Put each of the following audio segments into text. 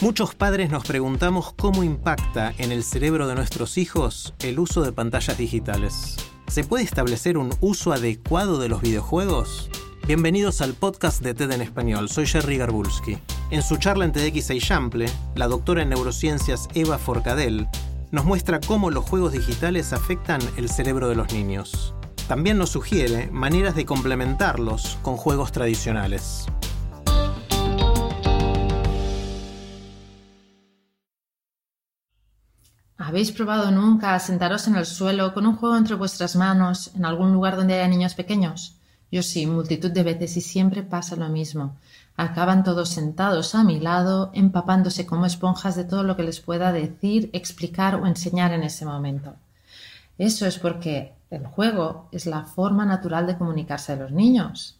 Muchos padres nos preguntamos cómo impacta en el cerebro de nuestros hijos el uso de pantallas digitales. ¿Se puede establecer un uso adecuado de los videojuegos? Bienvenidos al podcast de TED en español, soy Jerry Garbulski. En su charla en TEDx Chample, la doctora en neurociencias Eva Forcadell nos muestra cómo los juegos digitales afectan el cerebro de los niños. También nos sugiere maneras de complementarlos con juegos tradicionales. ¿Habéis probado nunca sentaros en el suelo con un juego entre vuestras manos en algún lugar donde haya niños pequeños? Yo sí, multitud de veces y siempre pasa lo mismo. Acaban todos sentados a mi lado, empapándose como esponjas de todo lo que les pueda decir, explicar o enseñar en ese momento. Eso es porque el juego es la forma natural de comunicarse de los niños.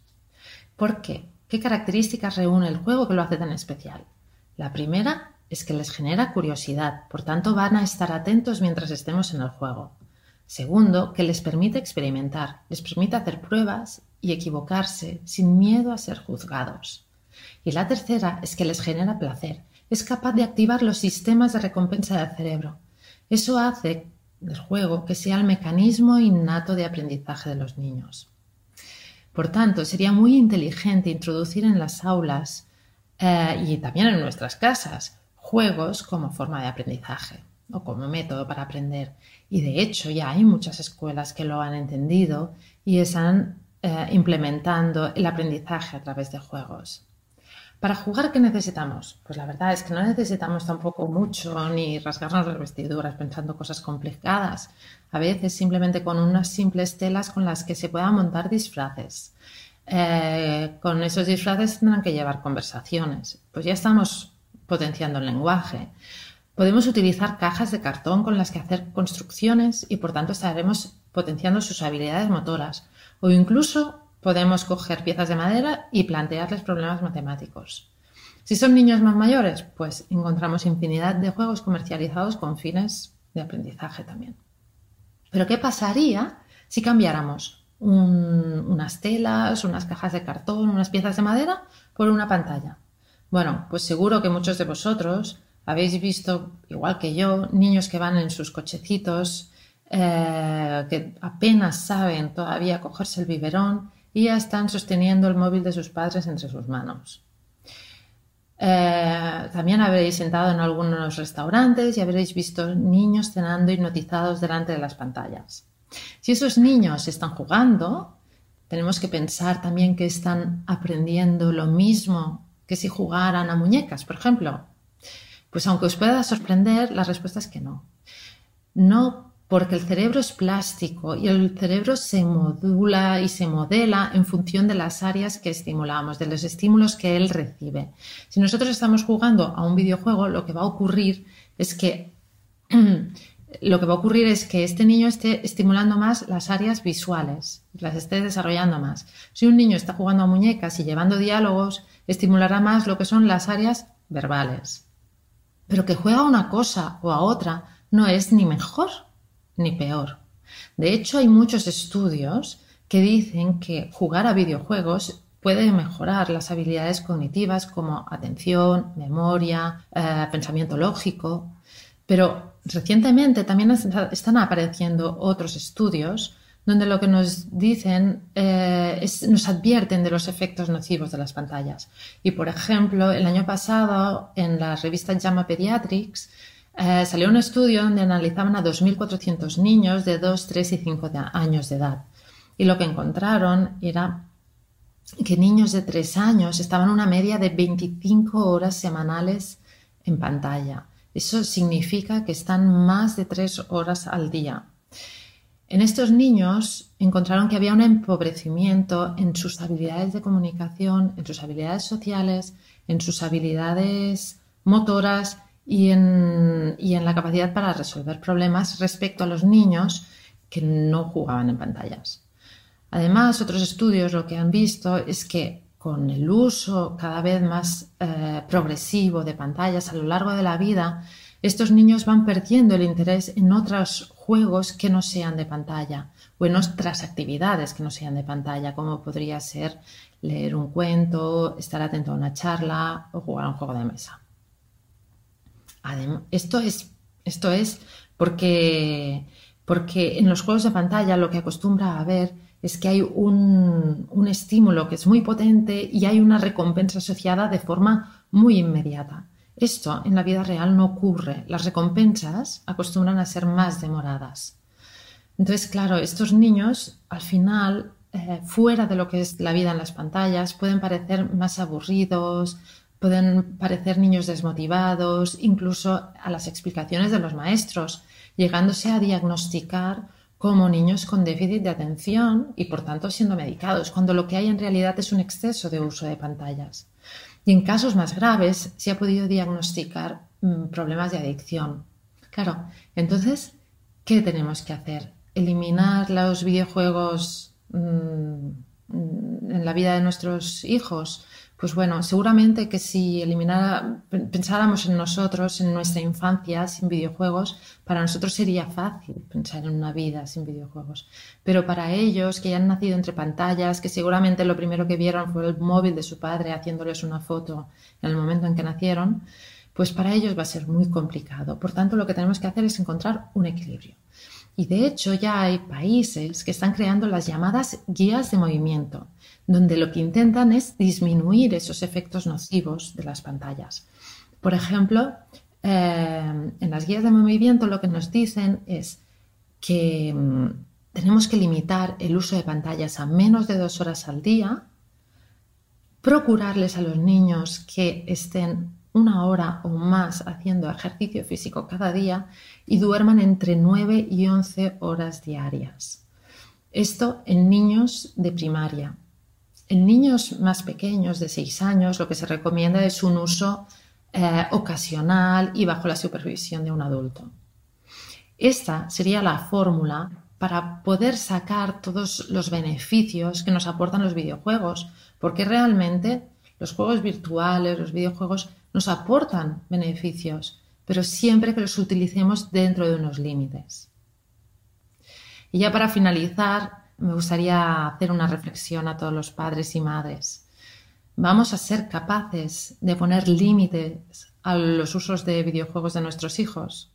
¿Por qué? ¿Qué características reúne el juego que lo hace tan especial? La primera es que les genera curiosidad, por tanto van a estar atentos mientras estemos en el juego. Segundo, que les permite experimentar, les permite hacer pruebas y equivocarse sin miedo a ser juzgados. Y la tercera es que les genera placer, es capaz de activar los sistemas de recompensa del cerebro. Eso hace del juego que sea el mecanismo innato de aprendizaje de los niños. Por tanto, sería muy inteligente introducir en las aulas eh, y también en nuestras casas juegos como forma de aprendizaje o como método para aprender. Y de hecho ya hay muchas escuelas que lo han entendido y están eh, implementando el aprendizaje a través de juegos. Para jugar, ¿qué necesitamos? Pues la verdad es que no necesitamos tampoco mucho ni rasgarnos las vestiduras pensando cosas complicadas. A veces simplemente con unas simples telas con las que se puedan montar disfraces. Eh, con esos disfraces tendrán que llevar conversaciones. Pues ya estamos potenciando el lenguaje. Podemos utilizar cajas de cartón con las que hacer construcciones y por tanto estaremos potenciando sus habilidades motoras o incluso podemos coger piezas de madera y plantearles problemas matemáticos. Si son niños más mayores, pues encontramos infinidad de juegos comercializados con fines de aprendizaje también. Pero ¿qué pasaría si cambiáramos unas telas, unas cajas de cartón, unas piezas de madera por una pantalla? Bueno, pues seguro que muchos de vosotros habéis visto, igual que yo, niños que van en sus cochecitos eh, que apenas saben todavía cogerse el biberón y ya están sosteniendo el móvil de sus padres entre sus manos. Eh, también habréis sentado en algunos restaurantes y habréis visto niños cenando hipnotizados delante de las pantallas. Si esos niños están jugando, tenemos que pensar también que están aprendiendo lo mismo que si jugaran a muñecas, por ejemplo. Pues aunque os pueda sorprender, la respuesta es que no. No porque el cerebro es plástico y el cerebro se modula y se modela en función de las áreas que estimulamos, de los estímulos que él recibe. Si nosotros estamos jugando a un videojuego, lo que va a ocurrir es que lo que va a ocurrir es que este niño esté estimulando más las áreas visuales, las esté desarrollando más. Si un niño está jugando a muñecas y llevando diálogos, estimulará más lo que son las áreas verbales. Pero que juega a una cosa o a otra no es ni mejor ni peor. De hecho, hay muchos estudios que dicen que jugar a videojuegos puede mejorar las habilidades cognitivas como atención, memoria, eh, pensamiento lógico, pero recientemente también están apareciendo otros estudios donde lo que nos dicen eh, nos advierten de los efectos nocivos de las pantallas. Y por ejemplo, el año pasado en la revista JAMA Pediatrics eh, salió un estudio donde analizaban a 2.400 niños de 2, 3 y 5 años de edad. Y lo que encontraron era que niños de 3 años estaban una media de 25 horas semanales en pantalla. Eso significa que están más de 3 horas al día. En estos niños encontraron que había un empobrecimiento en sus habilidades de comunicación, en sus habilidades sociales, en sus habilidades motoras y en, y en la capacidad para resolver problemas respecto a los niños que no jugaban en pantallas. Además, otros estudios lo que han visto es que con el uso cada vez más eh, progresivo de pantallas a lo largo de la vida, estos niños van perdiendo el interés en otros juegos que no sean de pantalla o en otras actividades que no sean de pantalla, como podría ser leer un cuento, estar atento a una charla o jugar a un juego de mesa. esto es, esto es porque, porque en los juegos de pantalla lo que acostumbra a ver es que hay un, un, estímulo que es muy potente y hay una recompensa asociada de forma muy inmediata. Esto en la vida real no ocurre. Las recompensas acostumbran a ser más demoradas. Entonces, claro, estos niños al final, eh, fuera de lo que es la vida en las pantallas, pueden parecer más aburridos, pueden parecer niños desmotivados, incluso a las explicaciones de los maestros, llegándose a diagnosticar como niños con déficit de atención y por tanto siendo medicados, cuando lo que hay en realidad es un exceso de uso de pantallas. Y en casos más graves se ha podido diagnosticar mm, problemas de adicción. Claro, entonces, ¿qué tenemos que hacer? ¿Eliminar los videojuegos mm, mm, en la vida de nuestros hijos? Pues bueno, seguramente que si eliminara, pensáramos en nosotros, en nuestra infancia sin videojuegos, para nosotros sería fácil pensar en una vida sin videojuegos. Pero para ellos, que ya han nacido entre pantallas, que seguramente lo primero que vieron fue el móvil de su padre haciéndoles una foto en el momento en que nacieron, pues para ellos va a ser muy complicado. Por tanto, lo que tenemos que hacer es encontrar un equilibrio. Y de hecho ya hay países que están creando las llamadas guías de movimiento donde lo que intentan es disminuir esos efectos nocivos de las pantallas. Por ejemplo, eh, en las guías de movimiento lo que nos dicen es que mm, tenemos que limitar el uso de pantallas a menos de dos horas al día, procurarles a los niños que estén una hora o más haciendo ejercicio físico cada día y duerman entre 9 y 11 horas diarias. Esto en niños de primaria. En niños más pequeños de 6 años lo que se recomienda es un uso eh, ocasional y bajo la supervisión de un adulto. Esta sería la fórmula para poder sacar todos los beneficios que nos aportan los videojuegos, porque realmente los juegos virtuales, los videojuegos nos aportan beneficios, pero siempre que los utilicemos dentro de unos límites. Y ya para finalizar, me gustaría hacer una reflexión a todos los padres y madres. ¿Vamos a ser capaces de poner límites a los usos de videojuegos de nuestros hijos?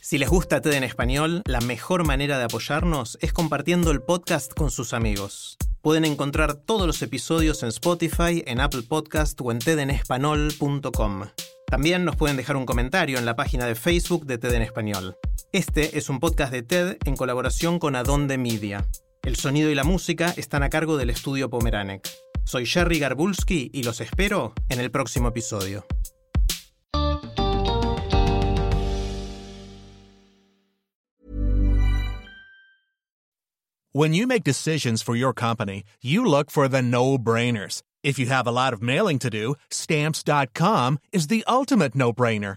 Si les gusta TED en español, la mejor manera de apoyarnos es compartiendo el podcast con sus amigos. Pueden encontrar todos los episodios en Spotify, en Apple Podcast o en tedenespanol.com. También nos pueden dejar un comentario en la página de Facebook de TED en Español. Este es un podcast de TED en colaboración con Adonde Media. El sonido y la música están a cargo del estudio Pomeranek. Soy Jerry Garbulski y los espero en el próximo episodio. When you make decisions for your company, you look for the no-brainers. If you have a lot of mailing to do, stamps.com is the ultimate no-brainer.